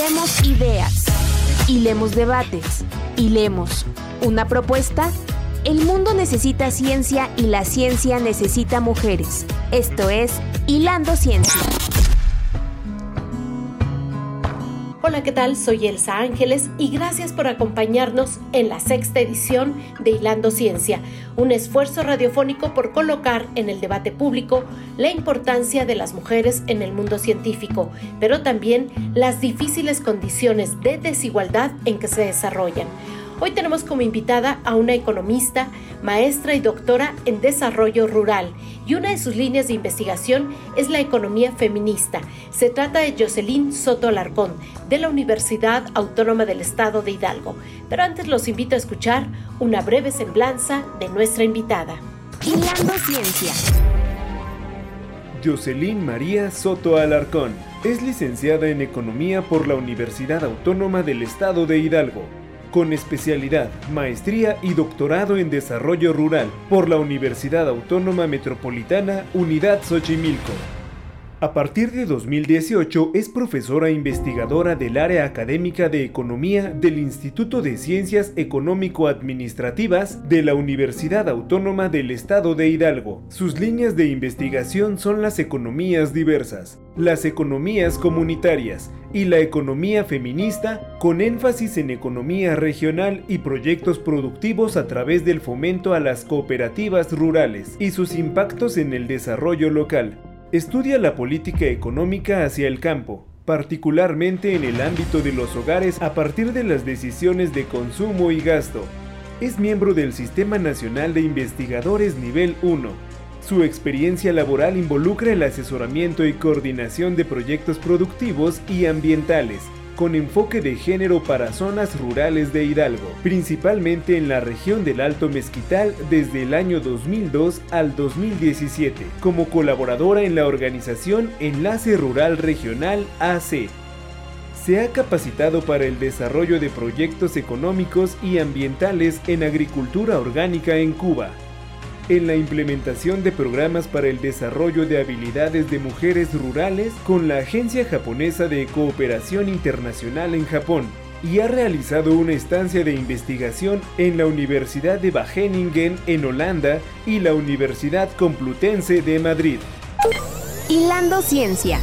Hilemos ideas, hilemos debates, hilemos una propuesta. El mundo necesita ciencia y la ciencia necesita mujeres. Esto es Hilando Ciencia. Hola, ¿qué tal? Soy Elsa Ángeles y gracias por acompañarnos en la sexta edición de Hilando Ciencia, un esfuerzo radiofónico por colocar en el debate público la importancia de las mujeres en el mundo científico, pero también las difíciles condiciones de desigualdad en que se desarrollan. Hoy tenemos como invitada a una economista, maestra y doctora en desarrollo rural, y una de sus líneas de investigación es la economía feminista. Se trata de Jocelyn Soto Alarcón, de la Universidad Autónoma del Estado de Hidalgo. Pero antes los invito a escuchar una breve semblanza de nuestra invitada. Hilando Ciencia. Jocelyn María Soto Alarcón es licenciada en Economía por la Universidad Autónoma del Estado de Hidalgo con especialidad, maestría y doctorado en desarrollo rural por la Universidad Autónoma Metropolitana Unidad Xochimilco. A partir de 2018 es profesora investigadora del área académica de Economía del Instituto de Ciencias Económico-Administrativas de la Universidad Autónoma del Estado de Hidalgo. Sus líneas de investigación son las economías diversas, las economías comunitarias y la economía feminista con énfasis en economía regional y proyectos productivos a través del fomento a las cooperativas rurales y sus impactos en el desarrollo local. Estudia la política económica hacia el campo, particularmente en el ámbito de los hogares a partir de las decisiones de consumo y gasto. Es miembro del Sistema Nacional de Investigadores Nivel 1. Su experiencia laboral involucra el asesoramiento y coordinación de proyectos productivos y ambientales, con enfoque de género para zonas rurales de Hidalgo, principalmente en la región del Alto Mezquital desde el año 2002 al 2017, como colaboradora en la organización Enlace Rural Regional AC. Se ha capacitado para el desarrollo de proyectos económicos y ambientales en agricultura orgánica en Cuba, en la implementación de programas para el desarrollo de habilidades de mujeres rurales con la Agencia Japonesa de Cooperación Internacional en Japón y ha realizado una estancia de investigación en la Universidad de Wageningen en Holanda y la Universidad Complutense de Madrid. Hilando Ciencia.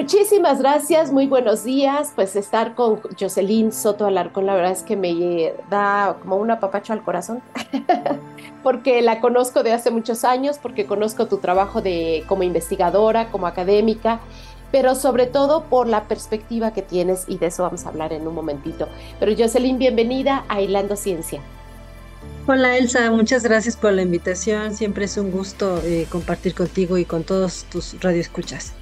Muchísimas gracias, muy buenos días. Pues estar con Jocelyn Soto Alarcón, la verdad es que me da como un apapacho al corazón, porque la conozco de hace muchos años, porque conozco tu trabajo de, como investigadora, como académica, pero sobre todo por la perspectiva que tienes y de eso vamos a hablar en un momentito. Pero Jocelyn, bienvenida a Hilando Ciencia. Hola Elsa, muchas gracias por la invitación. Siempre es un gusto eh, compartir contigo y con todos tus radioescuchas.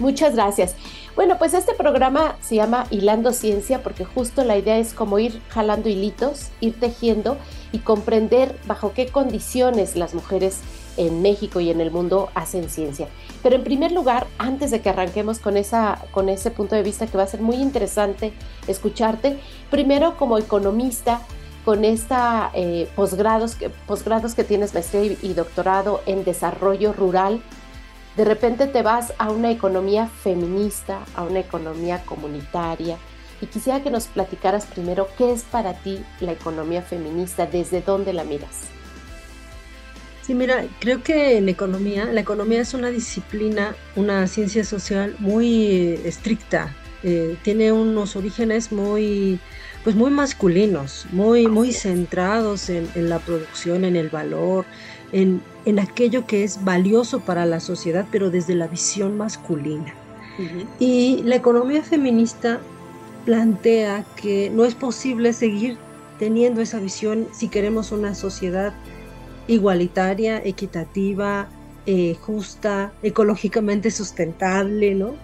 Muchas gracias. Bueno, pues este programa se llama Hilando Ciencia porque justo la idea es como ir jalando hilitos, ir tejiendo y comprender bajo qué condiciones las mujeres en México y en el mundo hacen ciencia. Pero en primer lugar, antes de que arranquemos con, esa, con ese punto de vista que va a ser muy interesante escucharte, primero como economista, con esta eh, posgrados, posgrados que tienes maestría y doctorado en desarrollo rural, de repente te vas a una economía feminista, a una economía comunitaria. Y quisiera que nos platicaras primero qué es para ti la economía feminista, desde dónde la miras. Sí, mira, creo que en economía, la economía es una disciplina, una ciencia social muy estricta. Eh, tiene unos orígenes muy, pues muy masculinos, muy, muy centrados en, en la producción, en el valor, en, en aquello que es valioso para la sociedad, pero desde la visión masculina. Y la economía feminista plantea que no es posible seguir teniendo esa visión si queremos una sociedad igualitaria, equitativa, eh, justa, ecológicamente sustentable, ¿no?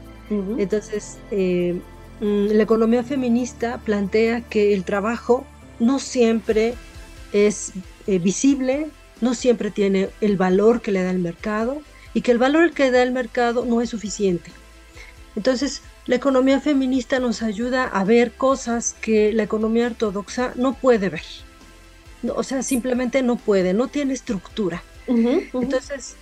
Entonces, eh, mm, la economía feminista plantea que el trabajo no siempre es eh, visible, no siempre tiene el valor que le da el mercado y que el valor que da el mercado no es suficiente. Entonces, la economía feminista nos ayuda a ver cosas que la economía ortodoxa no puede ver. o sea, simplemente no puede, no tiene estructura. Entonces,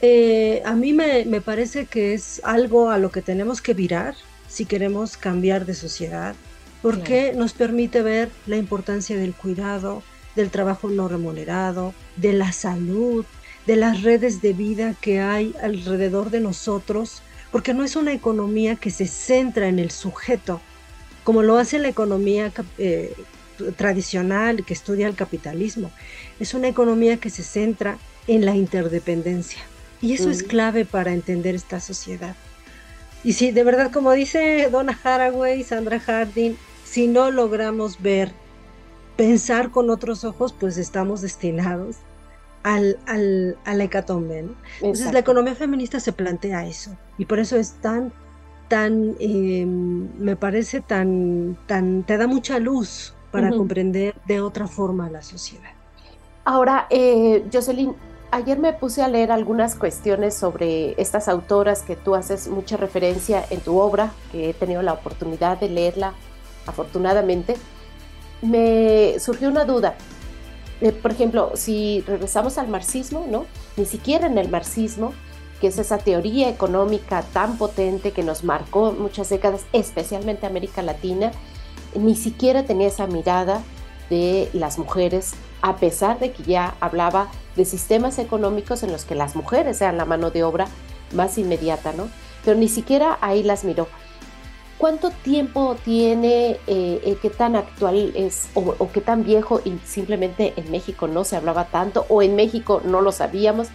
Eh, a mí me, parece que es algo a lo que tenemos que virar si queremos cambiar de sociedad, porque nos permite ver la importancia del cuidado, del trabajo no remunerado, de la salud, de las redes de vida que hay alrededor de nosotros, porque no es una economía que se centra en el sujeto, como lo hace la economía eh, tradicional que estudia el capitalismo. Es una economía que se centra en la interdependencia. Y eso es clave para entender esta sociedad. Y si de verdad, como dice Donna Haraway, Sandra Harding, si no logramos ver, pensar con otros ojos, pues estamos destinados al, al, a la hecatombe. Entonces la economía feminista se plantea eso. Y por eso es tan, tan, em, me parece tan, tan, te da mucha luz para comprender de otra forma la sociedad. Ahora, eh, Jocelyn, ayer me puse a leer algunas cuestiones sobre estas autoras que tú haces mucha referencia en tu obra, que he tenido la oportunidad de leerla afortunadamente. Me surgió una duda. Eh, por ejemplo, si regresamos al marxismo, ¿no? Ni siquiera en el marxismo, que es esa teoría económica tan potente que nos marcó muchas décadas, especialmente América Latina, ni siquiera tenía esa mirada de las mujeres, a pesar de que ya hablaba de sistemas económicos en los que las mujeres sean la mano de obra más inmediata, ¿no? Pero ni siquiera ahí las miró. ¿Cuánto tiempo tiene, eh, eh, qué tan actual es o, qué tan viejo y simplemente en México no se hablaba tanto o en México no lo sabíamos,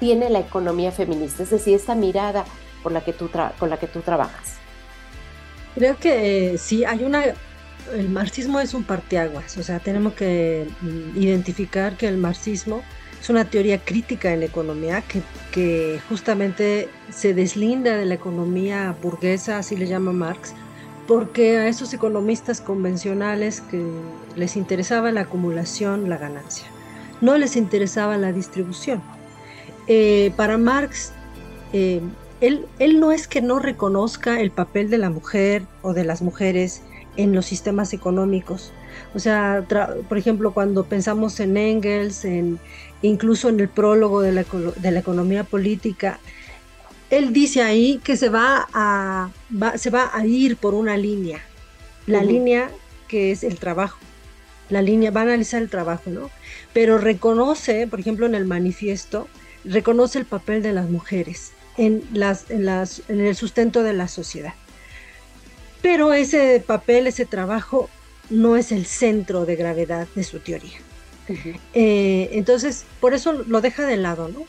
tiene la economía feminista? Es decir, esta mirada por la que tú con la que tú trabajas. Creo que eh, sí, hay una el marxismo es un parteaguas, o sea, tenemos que mm, identificar que el marxismo es una teoría crítica en la economía que, que justamente se deslinda de la economía burguesa, así le llama Marx, porque a esos economistas convencionales que les interesaba la acumulación, la ganancia, no les interesaba la distribución. Eh, para Marx, eh, él, él no es que no reconozca el papel de la mujer o de las mujeres en los sistemas económicos. O sea, por ejemplo, cuando pensamos en Engels, en, incluso en el prólogo de la, de la economía política, él dice ahí que se va a, se va a ir por una línea, la línea que es el trabajo. La línea va a analizar el trabajo, ¿no? Pero reconoce, por ejemplo, en el manifiesto, reconoce el papel de las mujeres en, las, en, las, en el sustento de la sociedad. Pero ese papel, ese trabajo, no es el centro de gravedad de su teoría. Eh, entonces, por eso lo deja de lado, ¿no?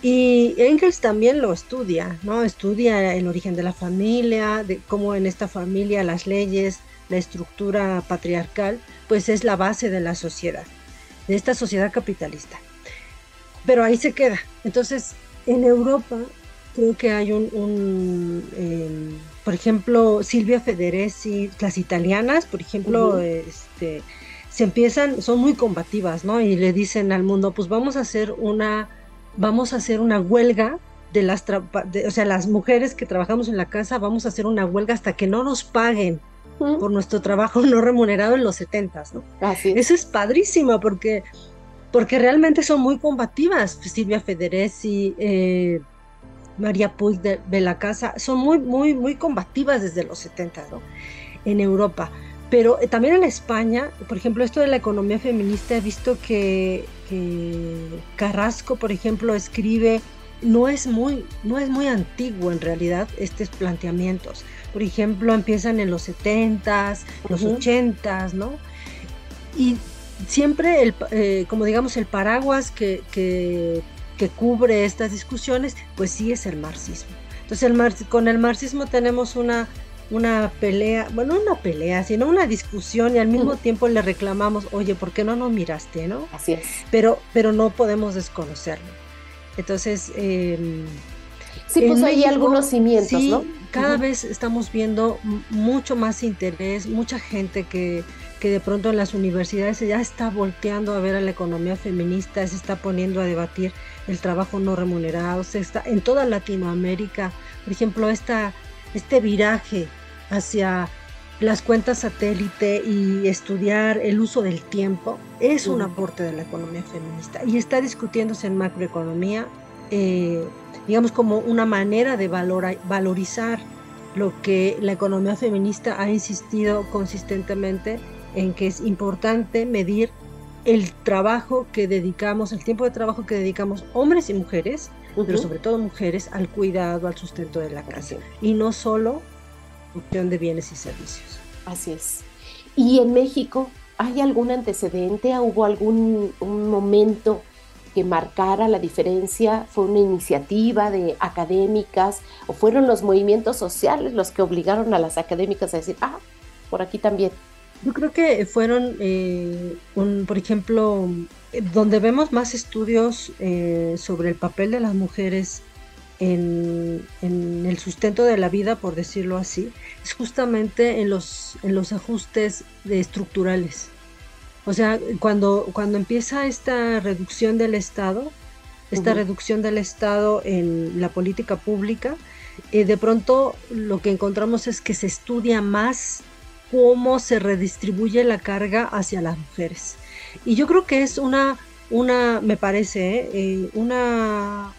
Y Engels también lo estudia, ¿no? Estudia el origen de la familia, de cómo en esta familia las leyes, la estructura patriarcal, pues es la base de la sociedad, de esta sociedad capitalista. Pero ahí se queda. Entonces, en Europa creo que hay un, em, por ejemplo, Silvia Federesi, las italianas, por ejemplo, este, se empiezan, son muy combativas, ¿no? Y le dicen al mundo, pues vamos a hacer una, vamos a hacer una huelga de las, o sea, las mujeres que trabajamos en la casa, vamos a hacer una huelga hasta que no nos paguen por nuestro trabajo no remunerado en los setentas, ¿no? Eso es padrísimo porque, porque realmente son muy combativas. Silvia Federesi, eh, María Puig de, la Casa, son muy, muy, muy combativas desde los 70, ¿no? En Europa. Pero eh, también en España, por ejemplo, esto de la economía feminista, he visto que, Carrasco, por ejemplo, escribe, no es, muy, no es muy antiguo en realidad estos planteamientos. Por ejemplo, empiezan en los 70s, los 80s, ¿no? Y siempre, el, eh, como digamos, el paraguas que, que que cubre estas discusiones, pues sí es el marxismo. Entonces el con el marxismo tenemos una, una pelea, bueno, una pelea, sino una discusión y al mismo tiempo le reclamamos, oye, ¿por qué no nos miraste, no? Así es. Pero, pero no podemos desconocerlo. Entonces, eh, sí, pues hay algunos cimientos, ¿no? Cada vez estamos viendo mucho más interés, mucha gente que, que de pronto en las universidades ya está volteando a ver a la economía feminista, se está poniendo a debatir el trabajo no remunerado, se está en toda Latinoamérica, por ejemplo, esta, este viraje hacia las cuentas satélite y estudiar el uso del tiempo es un aporte de la economía feminista y está discutiéndose en macroeconomía, eh, digamos, como una manera de valorizar lo que la economía feminista ha insistido consistentemente en que es importante medir el trabajo que dedicamos, el tiempo de trabajo que dedicamos hombres y mujeres, pero sobre todo mujeres, al cuidado, al sustento de la casa. Y no solo producción de bienes y servicios. Así es. ¿Y en México hay algún antecedente? ¿Hubo algún un momento que marcara la diferencia? ¿Fue una iniciativa de académicas o fueron los movimientos sociales los que obligaron a las académicas a decir, ah, por aquí también? Yo creo que fueron, eh, un, por ejemplo, donde vemos más estudios eh, sobre el papel de las mujeres en, en, el sustento de la vida, por decirlo así, es justamente en los, en los ajustes estructurales. O sea, cuando, cuando empieza esta reducción del Estado, esta reducción del Estado en la política pública, eh, de pronto lo que encontramos es que se estudia más cómo se redistribuye la carga hacia las mujeres. Y yo creo que es una, una me parece, eh, una,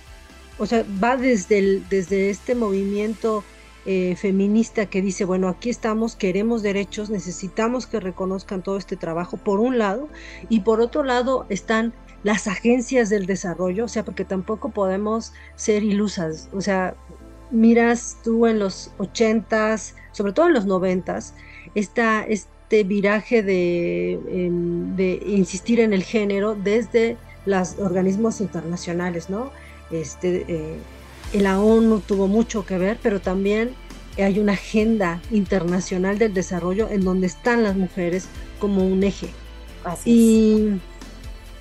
o sea, va desde, el, desde este movimiento eh, feminista que dice, bueno, aquí estamos, queremos derechos, necesitamos que reconozcan todo este trabajo, por un lado, y por otro lado están las agencias del desarrollo, o sea, porque tampoco podemos ser ilusas, o sea, miras tú en los ochentas, sobre todo en los noventas, esta, este viraje de, em, de insistir en el género desde los organismos internacionales, ¿no? Este, eh, la ONU tuvo mucho que ver, pero también hay una agenda internacional del desarrollo en donde están las mujeres como un eje. Así y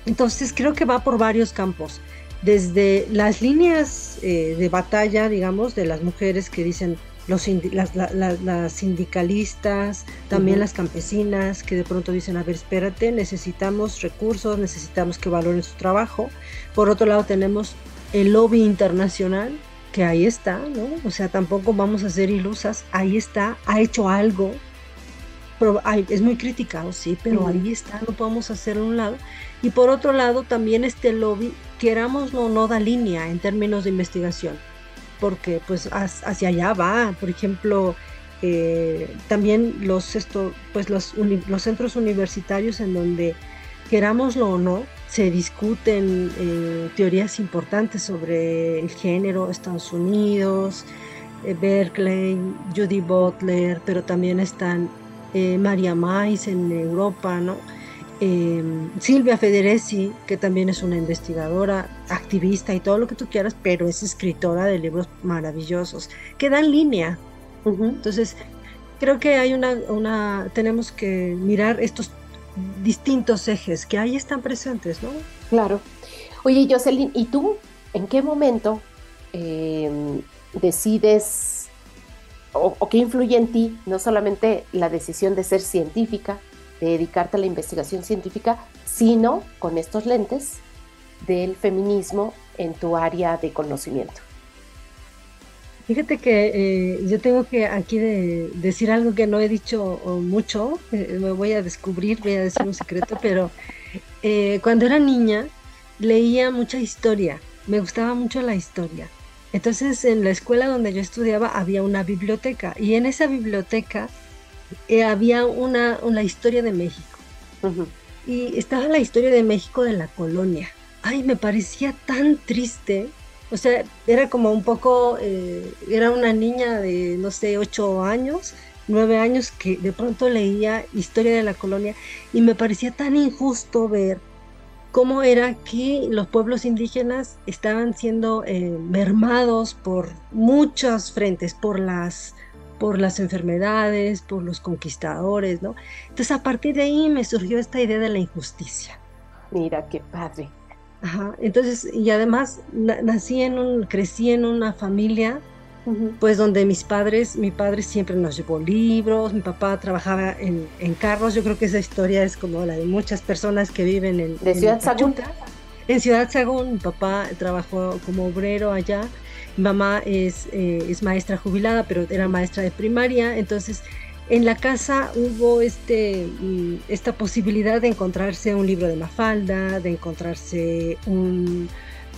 entonces creo que va por varios campos, desde las líneas eh, de batalla, digamos, de las mujeres que dicen los las, sindicalistas, también las campesinas, que de pronto dicen, a ver, espérate, necesitamos recursos, necesitamos que valoren su trabajo. Por otro lado tenemos el lobby internacional, que ahí está, ¿no? O sea, tampoco vamos a ser ilusas, ahí está, ha hecho algo, es muy criticado, sí, pero ahí está, no podemos hacer un lado. Y por otro lado, también este lobby, querámoslo o no, da línea en términos de investigación, porque pues hacia allá va, por ejemplo, eh, también los, esto, pues los, los centros universitarios en donde querámoslo o no, se discuten eh, teorías importantes sobre el género, Estados Unidos, eh, Berkeley, Judy Butler, pero también están María Mais en Europa, ¿no? Em, Silvia Federesi, que también es una investigadora, activista y todo lo que tú quieras, pero es escritora de libros maravillosos, que dan línea. Entonces, creo que hay una, una, tenemos que mirar estos distintos ejes que ahí están presentes, ¿no? Claro. Oye, Jocelyn, ¿y tú en qué momento em, decides o, qué influye en ti no solamente la decisión de ser científica, de dedicarte a la investigación científica, sino con estos lentes del feminismo en tu área de conocimiento? Fíjate que eh, yo tengo que aquí decir algo que no he dicho mucho, eh, me voy a descubrir, voy a decir un secreto, pero eh, cuando era niña leía mucha historia, me gustaba mucho la historia. Entonces en la escuela donde yo estudiaba había una biblioteca y en esa biblioteca había una, una, historia de México. Y estaba la historia de México de la colonia. Ay, me parecía tan triste o sea, era como un poco, eh, era una niña de, no sé, ocho años, nueve años, que de pronto leía Historia de la Colonia y me parecía tan injusto ver cómo era que los pueblos indígenas estaban siendo eh, mermados por muchos frentes, por las, por las enfermedades, por los conquistadores, ¿no? Entonces a partir de ahí me surgió esta idea de la injusticia. Mira, qué padre. Ajá, entonces, y además nací en un, crecí en una familia, pues donde mis padres, mi padre siempre nos llevó libros, mi papá trabajaba en, en, carros, yo creo que esa historia es como la de muchas personas que viven en... ¿De Ciudad Sagún? En Ciudad Sagún, mi papá trabajó como obrero allá, mamá es, eh, es maestra jubilada, pero era maestra de primaria, entonces en la casa hubo este, mm, esta posibilidad de encontrarse un libro de Mafalda, de encontrarse un,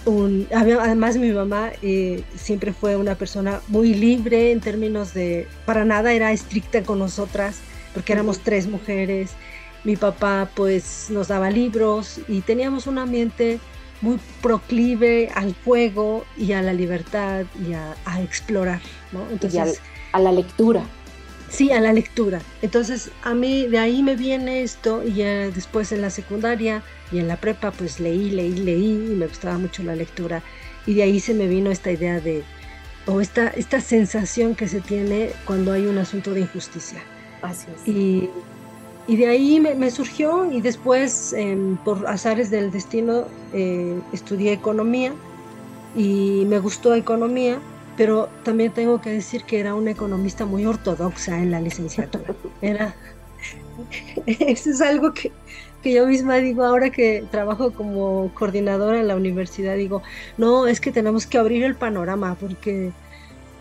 un, además mi mamá eh, siempre fue una persona muy libre en términos de, para nada era estricta con nosotras, porque éramos tres mujeres. Mi papá pues nos daba libros y teníamos un ambiente muy proclive al juego y a la libertad y a, explorar, ¿no? Entonces, a la lectura. Sí, a la lectura. Entonces, a mí de ahí me viene esto y ya después en la secundaria y en la prepa, pues leí, leí, leí y me gustaba mucho la lectura. Y de ahí se me vino esta idea de, o esta, esta sensación que se tiene cuando hay un asunto de injusticia. Así es. Y, y de ahí me, surgió y después, em, por azares del destino, eh, estudié economía y me gustó economía pero también tengo que decir que era una economista muy ortodoxa en la licenciatura. Era, eso es algo que, que yo misma digo ahora que trabajo como coordinadora en la universidad, digo, no, es que tenemos que abrir el panorama porque,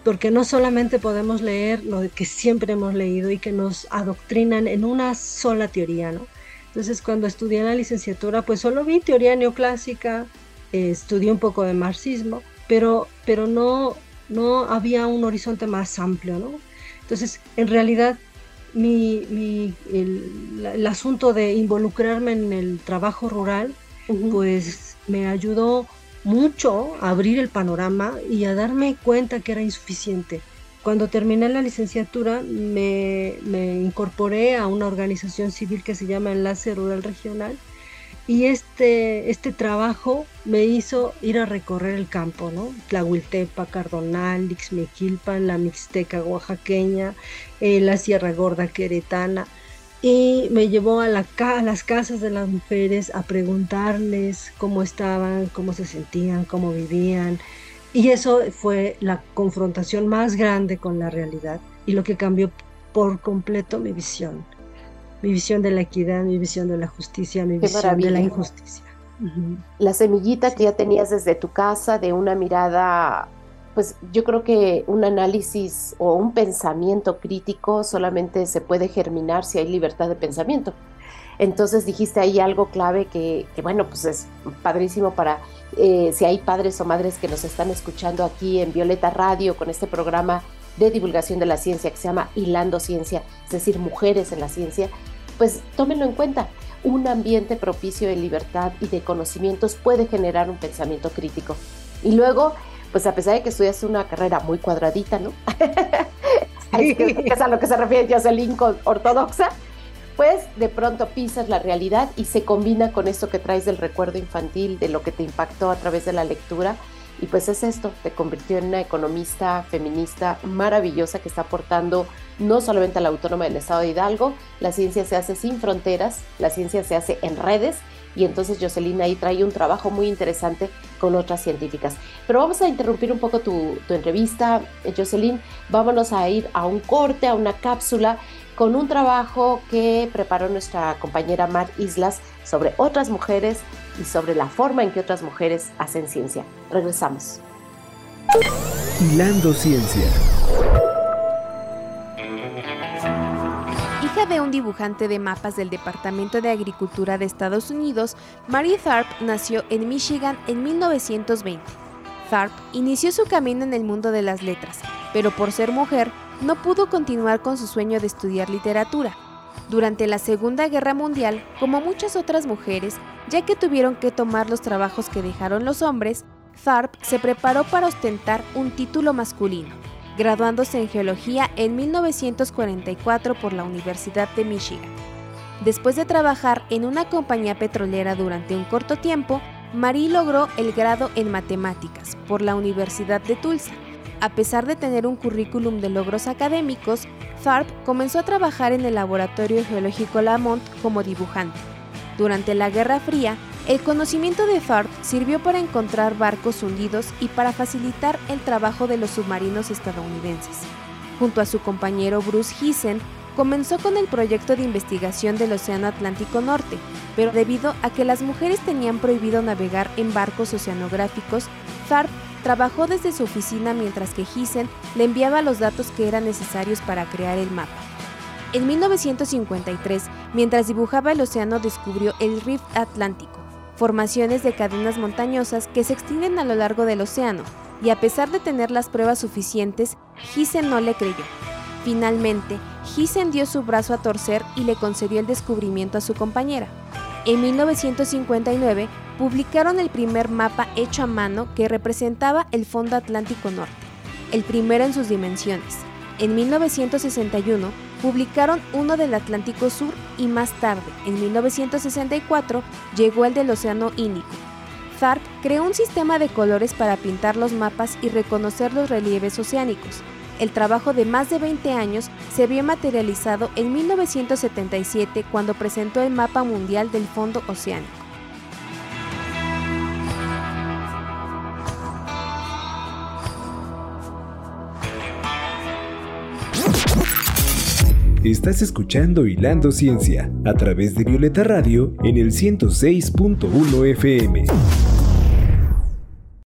porque no solamente podemos leer lo que siempre hemos leído y que nos adoctrinan en una sola teoría, ¿no? Entonces cuando estudié la licenciatura, pues solo vi teoría neoclásica, eh, estudié un poco de marxismo, pero, pero no, no había un horizonte más amplio, ¿no? Entonces, en realidad, mi, el, asunto de involucrarme en el trabajo rural, pues me ayudó mucho a abrir el panorama y a darme cuenta que era insuficiente. Cuando terminé la licenciatura me, me incorporé a una organización civil que se llama Enlace Rural Regional y este, este trabajo me hizo ir a recorrer el campo, ¿no? Tlahuiltepa, Cardonal, Ixmequilpan, la Mixteca oaxaqueña, eh, la Sierra Gorda queretana. Y me llevó a, la, a las casas de las mujeres a preguntarles cómo estaban, cómo se sentían, cómo vivían. Y eso fue la confrontación más grande con la realidad y lo que cambió por completo mi visión mi visión de la equidad, mi visión de la justicia, mi visión de la injusticia. La semillita que ya tenías desde tu casa, de una mirada, pues yo creo que un análisis o un pensamiento crítico solamente se puede germinar si hay libertad de pensamiento. Entonces dijiste ahí algo clave que, bueno, pues es padrísimo para eh, si hay padres o madres que nos están escuchando aquí en Violeta Radio con este programa de divulgación de la ciencia que se llama Hilando Ciencia, es decir, mujeres en la ciencia, pues tómenlo en cuenta. Un ambiente propicio de libertad y de conocimientos puede generar un pensamiento crítico. Y luego, pues a pesar de que estudias una carrera muy cuadradita, ¿no? que, es a lo que se refiere Jocelyn ortodoxa, pues de pronto pisas la realidad y se combina con esto que traes del recuerdo infantil, de lo que te impactó a través de la lectura y pues es esto, te convirtió en una economista feminista maravillosa que está aportando no solamente a la autónoma del Estado de Hidalgo, la ciencia se hace sin fronteras, la ciencia se hace en redes y entonces Jocelyn ahí trae un trabajo muy interesante con otras científicas. Pero vamos a interrumpir un poco tu, entrevista, Jocelyn, vámonos a ir a un corte, a una cápsula con un trabajo que preparó nuestra compañera Mar Islas sobre otras mujeres y sobre la forma en que otras mujeres hacen ciencia. Regresamos. Hilando Ciencia. Dibujante de mapas del Departamento de Agricultura de Estados Unidos, Mary Tharp nació en Michigan en 1920. Tharp inició su camino en el mundo de las letras, pero por ser mujer no pudo continuar con su sueño de estudiar literatura. Durante la Segunda Guerra Mundial, como muchas otras mujeres, ya que tuvieron que tomar los trabajos que dejaron los hombres, Tharp se preparó para ostentar un título masculino, graduándose en geología en 1944 por la Universidad de Michigan. Después de trabajar en una compañía petrolera durante un corto tiempo, Marie logró el grado en matemáticas por la Universidad de Tulsa a pesar de tener un currículum de logros académicos, Tharp comenzó a trabajar en el Laboratorio Geológico Lamont como dibujante. Durante la Guerra Fría, el conocimiento de Tharp sirvió para encontrar barcos hundidos y para facilitar el trabajo de los submarinos estadounidenses. Junto a su compañero Bruce Heisen, comenzó con el proyecto de investigación del Océano Atlántico Norte, pero debido a que las mujeres tenían prohibido navegar en barcos oceanográficos, Tharp trabajó desde su oficina mientras que Hyssen le enviaba los datos que eran necesarios para crear el mapa. En 1953, mientras dibujaba el océano, descubrió el Rift Atlántico, formaciones de cadenas montañosas que se extienden a lo largo del océano, y a pesar de tener las pruebas suficientes, Giesen no le creyó. Finalmente, Giesen dio su brazo a torcer y le concedió el descubrimiento a su compañera. En 1959 publicaron el primer mapa hecho a mano que representaba el fondo atlántico norte, el primero en sus dimensiones. En 1961 publicaron uno del Atlántico Sur y más tarde, en 1964, llegó el del Océano Índico. Tharp creó un sistema de colores para pintar los mapas y reconocer los relieves oceánicos. El trabajo de más de 20 años se vio materializado en 1977 cuando presentó el mapa mundial del fondo oceánico. Estás escuchando Hilando Ciencia a través de Violeta Radio en el 106.1 FM.